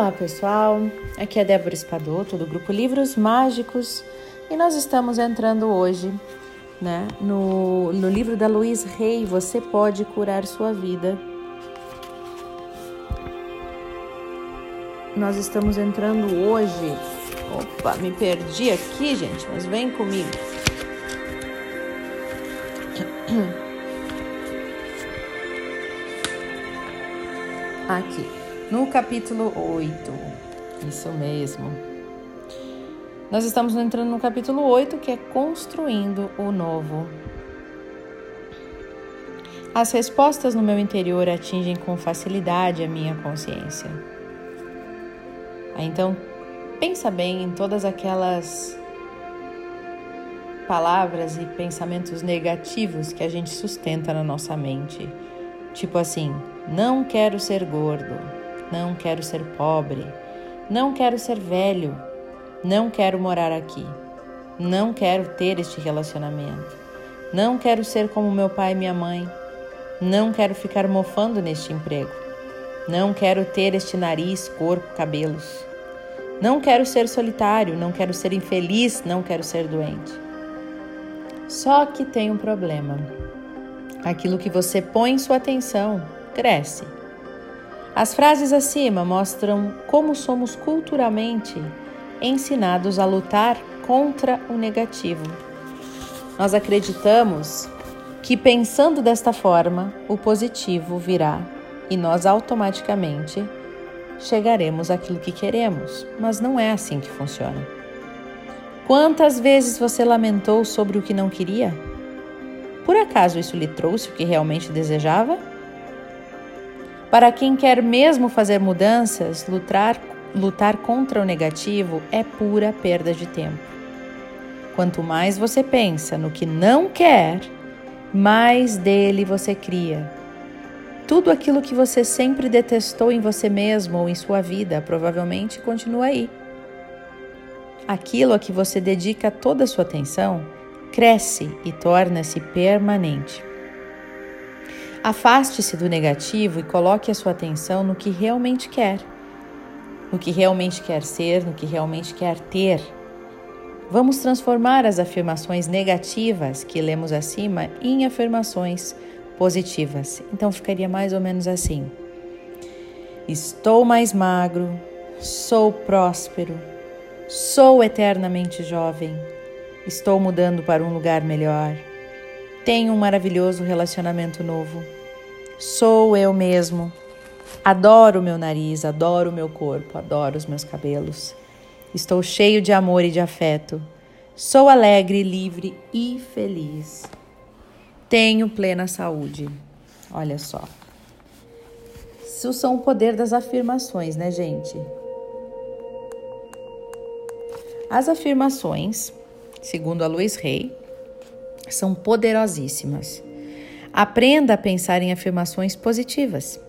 Olá pessoal, aqui é Débora Espadoto do grupo Livros Mágicos e nós estamos entrando hoje né, no, no livro da Luiz Rey, Você Pode Curar Sua Vida. Nós estamos entrando hoje. Opa, me perdi aqui, gente, mas vem comigo. Aqui, no capítulo 8. Isso mesmo. Nós estamos entrando no capítulo 8, que é Construindo o Novo. As respostas no meu interior atingem com facilidade a minha consciência. Então, pensa bem em todas aquelas palavras e pensamentos negativos que a gente sustenta na nossa mente. Tipo assim, não quero ser gordo, não quero ser pobre, não quero ser velho, não quero morar aqui, não quero ter este relacionamento, não quero ser como meu pai e minha mãe, não quero ficar mofando neste emprego, não quero ter este nariz, corpo, cabelos, não quero ser solitário, não quero ser infeliz, não quero ser doente. Só que tem um problema. Aquilo que você põe sua atenção cresce. As frases acima mostram como somos culturalmente ensinados a lutar contra o negativo. Nós acreditamos que pensando desta forma, o positivo virá e nós automaticamente chegaremos àquilo que queremos, mas não é assim que funciona. Quantas vezes você lamentou sobre o que não queria? Por acaso isso lhe trouxe o que realmente desejava? Para quem quer mesmo fazer mudanças, lutar, lutar contra o negativo é pura perda de tempo. Quanto mais você pensa no que não quer, mais dele você cria. Tudo aquilo que você sempre detestou em você mesmo ou em sua vida provavelmente continua aí. Aquilo a que você dedica toda a sua atenção cresce e torna-se permanente. Afaste-se do negativo e coloque a sua atenção no que realmente quer, no que realmente quer ser, no que realmente quer ter. Vamos transformar as afirmações negativas que lemos acima em afirmações positivas. Então ficaria mais ou menos assim: Estou mais magro, sou próspero, sou eternamente jovem, Estou mudando para um lugar melhor. Tenho um maravilhoso relacionamento novo. Sou eu mesmo. Adoro meu nariz, adoro meu corpo, adoro os meus cabelos. Estou cheio de amor e de afeto. Sou alegre, livre e feliz. Tenho plena saúde. Olha só. Isso são o poder das afirmações, né, gente? As afirmações segundo a Luiz Rey, são poderosíssimas. Aprenda a pensar em afirmações positivas.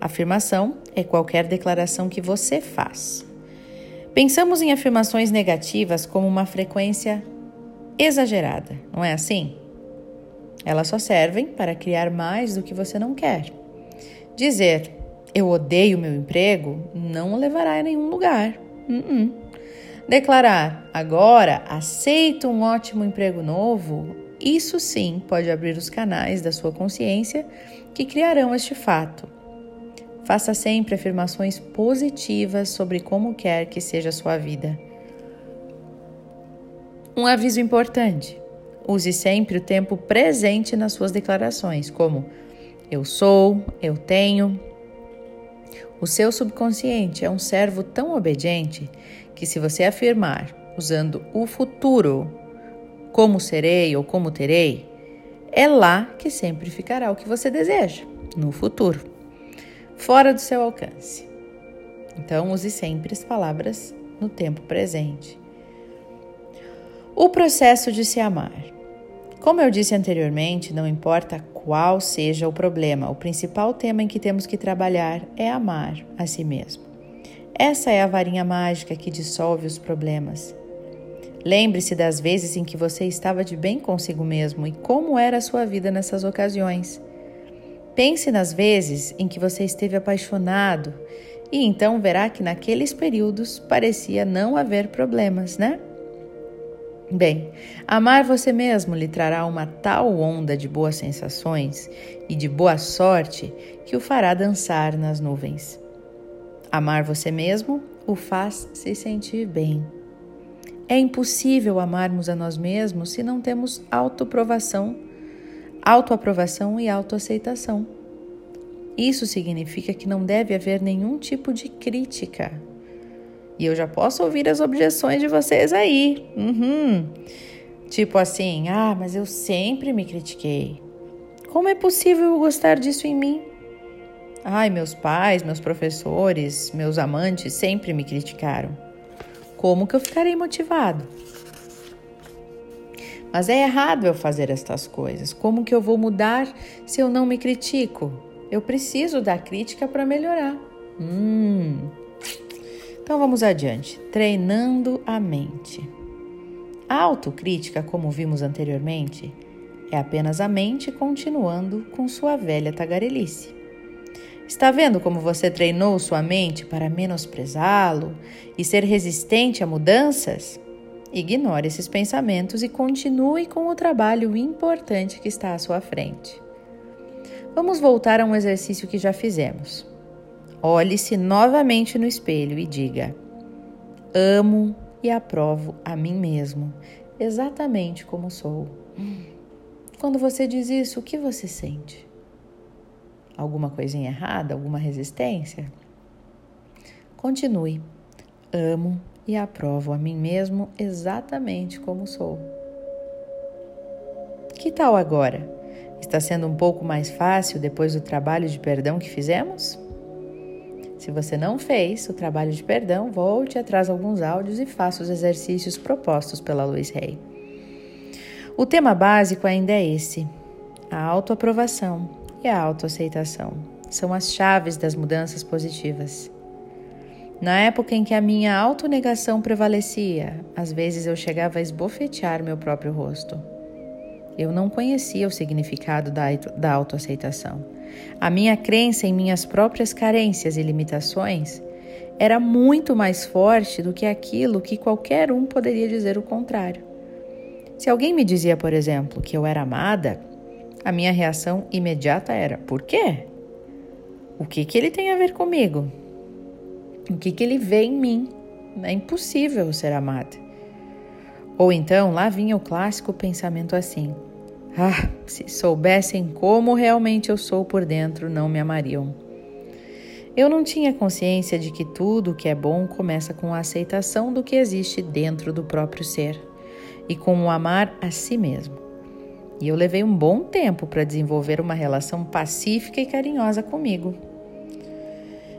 Afirmação é qualquer declaração que você faz. Pensamos em afirmações negativas como uma frequência exagerada, não é assim? Elas só servem para criar mais do que você não quer. Dizer eu odeio meu emprego não o levará a nenhum lugar. Uh -uh. Declarar agora aceito um ótimo emprego novo, isso sim pode abrir os canais da sua consciência que criarão este fato. Faça sempre afirmações positivas sobre como quer que seja a sua vida. Um aviso importante: use sempre o tempo presente nas suas declarações, como eu sou, eu tenho. O seu subconsciente é um servo tão obediente que, se você afirmar usando o futuro, como serei ou como terei, é lá que sempre ficará o que você deseja, no futuro, fora do seu alcance. Então, use sempre as palavras no tempo presente. O processo de se amar. Como eu disse anteriormente, não importa qual seja o problema, o principal tema em que temos que trabalhar é amar a si mesmo. Essa é a varinha mágica que dissolve os problemas. Lembre-se das vezes em que você estava de bem consigo mesmo e como era a sua vida nessas ocasiões. Pense nas vezes em que você esteve apaixonado E então verá que naqueles períodos parecia não haver problemas, né? Bem, amar você mesmo lhe trará uma tal onda de boas sensações e de boa sorte que o fará dançar nas nuvens. Amar você mesmo o faz se sentir bem. É impossível amarmos a nós mesmos se não temos autoaprovação, autoaprovação e autoaceitação. Isso significa que não deve haver nenhum tipo de crítica e eu já posso ouvir as objeções de vocês aí. Uhum. Tipo assim, ah, mas eu sempre me critiquei. Como é possível gostar disso em mim? Ai, meus pais, meus professores, meus amantes sempre me criticaram. Como que eu ficarei motivado? Mas é errado eu fazer estas coisas. Como que eu vou mudar se eu não me critico? Eu preciso da crítica para melhorar. Hum, então vamos adiante. Treinando a mente. A autocrítica, como vimos anteriormente, é apenas a mente continuando com sua velha tagarelice. Está vendo como você treinou sua mente para menosprezá-lo e ser resistente a mudanças? Ignore esses pensamentos e continue com o trabalho importante que está à sua frente. Vamos voltar a um exercício que já fizemos. Olhe-se novamente no espelho e diga: Amo e aprovo a mim mesmo, exatamente como sou. Quando você diz isso, o que você sente? Alguma coisinha errada? Alguma resistência? Continue. Amo e aprovo a mim mesmo exatamente como sou. Que tal agora? Está sendo um pouco mais fácil depois do trabalho de perdão que fizemos? Se você não fez o trabalho de perdão, volte atrás alguns áudios e faça os exercícios propostos pela Luiz Rey. O tema básico ainda é esse: a autoaprovação e a autoaceitação. São as chaves das mudanças positivas. Na época em que a minha autonegação prevalecia, às vezes eu chegava a esbofetear meu próprio rosto. Eu não conhecia o significado da, da autoaceitação. A minha crença em minhas próprias carências e limitações era muito mais forte do que aquilo que qualquer um poderia dizer o contrário. Se alguém me dizia, por exemplo, que eu era amada, a minha reação imediata era: por quê? O que, que ele tem a ver comigo? O que, que ele vê em mim? É impossível ser amada. Ou então lá vinha o clássico pensamento assim: ah, se soubessem como realmente eu sou por dentro, não me amariam. Eu não tinha consciência de que tudo o que é bom começa com a aceitação do que existe dentro do próprio ser e com o amar a si mesmo. E eu levei um bom tempo para desenvolver uma relação pacífica e carinhosa comigo.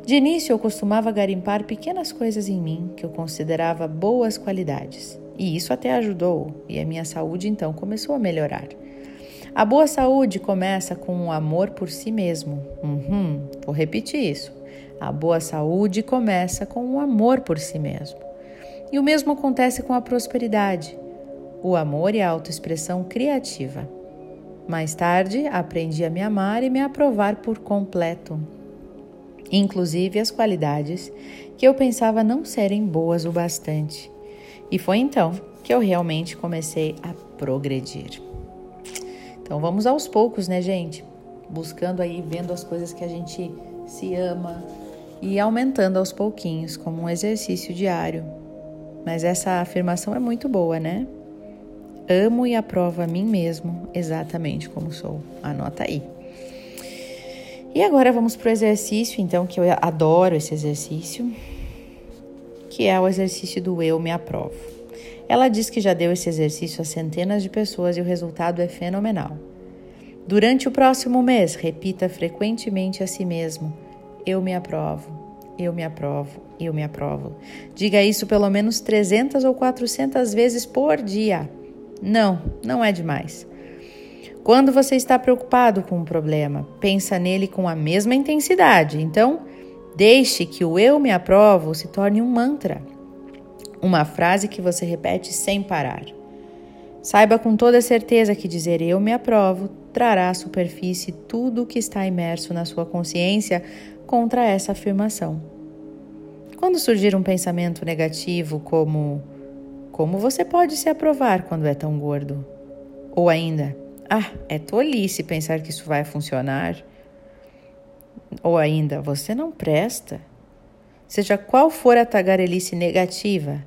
De início, eu costumava garimpar pequenas coisas em mim que eu considerava boas qualidades. E isso até ajudou, e a minha saúde então começou a melhorar. A boa saúde começa com o amor por si mesmo. Uhum, vou repetir isso. A boa saúde começa com o amor por si mesmo. E o mesmo acontece com a prosperidade, o amor e a autoexpressão criativa. Mais tarde, aprendi a me amar e me aprovar por completo, inclusive as qualidades que eu pensava não serem boas o bastante. E foi então que eu realmente comecei a progredir. Então vamos aos poucos, né, gente? Buscando aí, vendo as coisas que a gente se ama e aumentando aos pouquinhos, como um exercício diário. Mas essa afirmação é muito boa, né? Amo e aprovo a mim mesmo exatamente como sou. Anota aí. E agora vamos para o exercício, então, que eu adoro esse exercício, que é o exercício do eu me aprovo. Ela diz que já deu esse exercício a centenas de pessoas e o resultado é fenomenal. Durante o próximo mês, repita frequentemente a si mesmo: Eu me aprovo, eu me aprovo, eu me aprovo. Diga isso pelo menos 300 ou 400 vezes por dia. Não, não é demais. Quando você está preocupado com um problema, pensa nele com a mesma intensidade. Então, deixe que o eu me aprovo se torne um mantra. Uma frase que você repete sem parar. Saiba com toda certeza que dizer eu me aprovo trará à superfície tudo o que está imerso na sua consciência contra essa afirmação. Quando surgir um pensamento negativo como como você pode se aprovar quando é tão gordo? Ou ainda, ah, é tolice pensar que isso vai funcionar. Ou ainda, você não presta. Seja qual for a tagarelice negativa,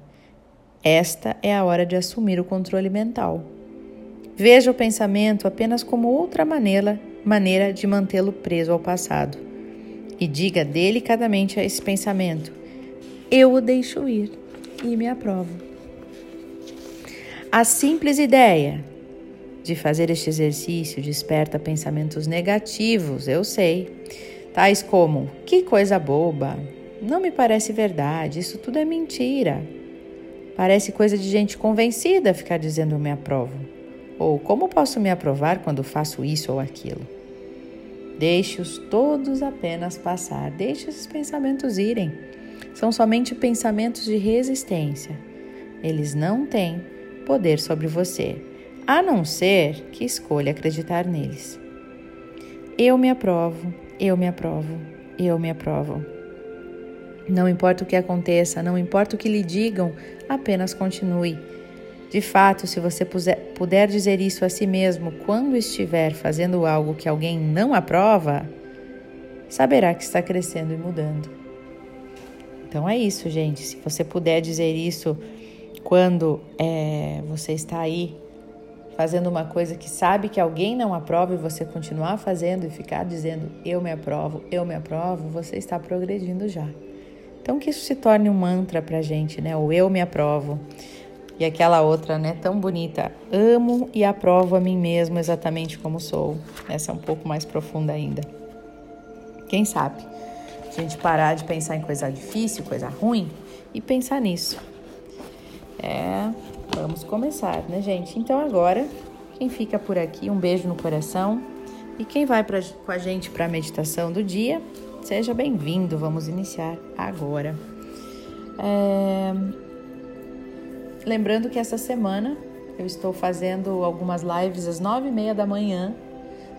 esta é a hora de assumir o controle mental. Veja o pensamento apenas como outra maneira, maneira de mantê-lo preso ao passado. E diga delicadamente a esse pensamento: Eu o deixo ir e me aprovo. A simples ideia de fazer este exercício desperta pensamentos negativos, eu sei, tais como: que coisa boba, não me parece verdade, isso tudo é mentira. Parece coisa de gente convencida ficar dizendo eu me aprovo. Ou como posso me aprovar quando faço isso ou aquilo? Deixe-os todos apenas passar, deixe esses pensamentos irem. São somente pensamentos de resistência. Eles não têm poder sobre você a não ser que escolha acreditar neles. Eu me aprovo, eu me aprovo, eu me aprovo. Não importa o que aconteça, não importa o que lhe digam, apenas continue. De fato, se você puder dizer isso a si mesmo quando estiver fazendo algo que alguém não aprova, saberá que está crescendo e mudando. Então é isso, gente. Se você puder dizer isso quando é, você está aí fazendo uma coisa que sabe que alguém não aprova e você continuar fazendo e ficar dizendo eu me aprovo, eu me aprovo, você está progredindo já. Então que isso se torne um mantra pra gente, né? O eu me aprovo. E aquela outra, né, tão bonita, amo e aprovo a mim mesmo exatamente como sou. Essa é um pouco mais profunda ainda. Quem sabe? A gente parar de pensar em coisa difícil, coisa ruim e pensar nisso. É, Vamos começar, né, gente? Então agora, quem fica por aqui, um beijo no coração. E quem vai pra, com a gente para a meditação do dia, seja bem-vindo. Vamos iniciar agora. É... Lembrando que essa semana eu estou fazendo algumas lives às nove e meia da manhã.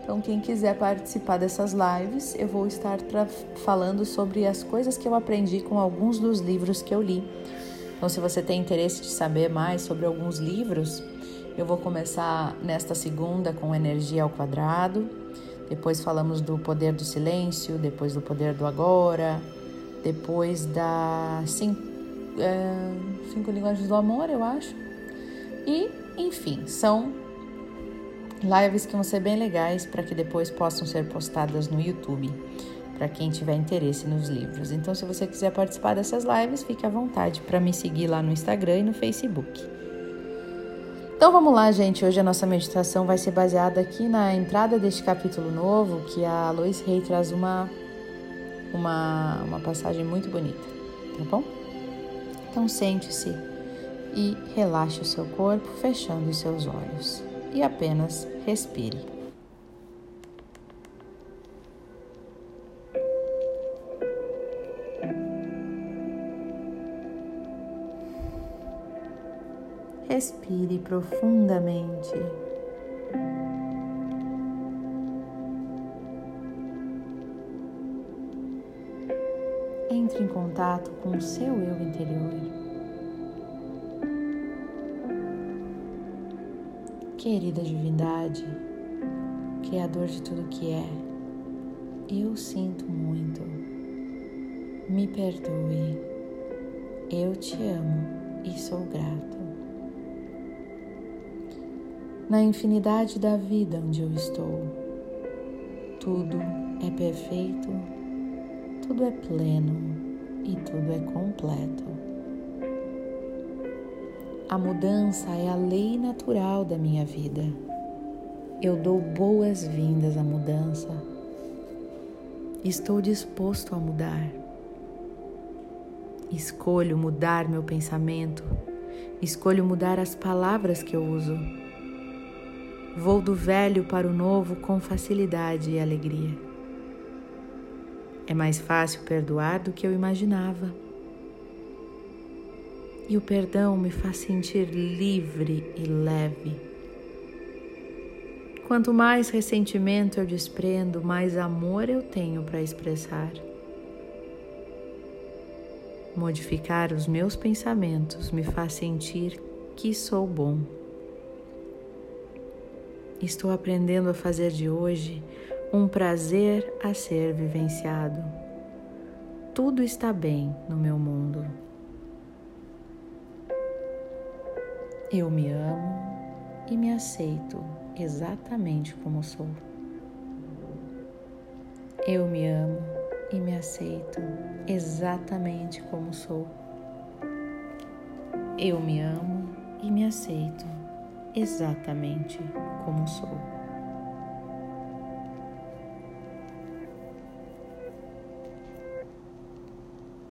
Então, quem quiser participar dessas lives, eu vou estar falando sobre as coisas que eu aprendi com alguns dos livros que eu li. Então, se você tem interesse de saber mais sobre alguns livros, eu vou começar nesta segunda com Energia ao Quadrado. Depois falamos do Poder do Silêncio, depois do Poder do Agora, depois da Cinco, é, cinco Linguagens do Amor, eu acho. E, enfim, são lives que vão ser bem legais para que depois possam ser postadas no YouTube para quem tiver interesse nos livros. Então, se você quiser participar dessas lives, fique à vontade para me seguir lá no Instagram e no Facebook. Então vamos lá, gente. Hoje a nossa meditação vai ser baseada aqui na entrada deste capítulo novo, que a Lois Rey traz uma, uma, uma passagem muito bonita, tá bom? Então sente-se e relaxe o seu corpo, fechando os seus olhos. E apenas respire. Respire profundamente. Entre em contato com o seu eu interior. Querida divindade, Criador de tudo que é, eu sinto muito. Me perdoe. Eu te amo e sou grato na infinidade da vida onde eu estou. Tudo é perfeito, tudo é pleno e tudo é completo. A mudança é a lei natural da minha vida. Eu dou boas-vindas à mudança. Estou disposto a mudar. Escolho mudar meu pensamento. Escolho mudar as palavras que eu uso. Vou do velho para o novo com facilidade e alegria. É mais fácil perdoar do que eu imaginava. E o perdão me faz sentir livre e leve. Quanto mais ressentimento eu desprendo, mais amor eu tenho para expressar. Modificar os meus pensamentos me faz sentir que sou bom. Estou aprendendo a fazer de hoje um prazer a ser vivenciado. Tudo está bem no meu mundo. Eu me amo e me aceito exatamente como sou. Eu me amo e me aceito exatamente como sou. Eu me amo e me aceito exatamente como sou.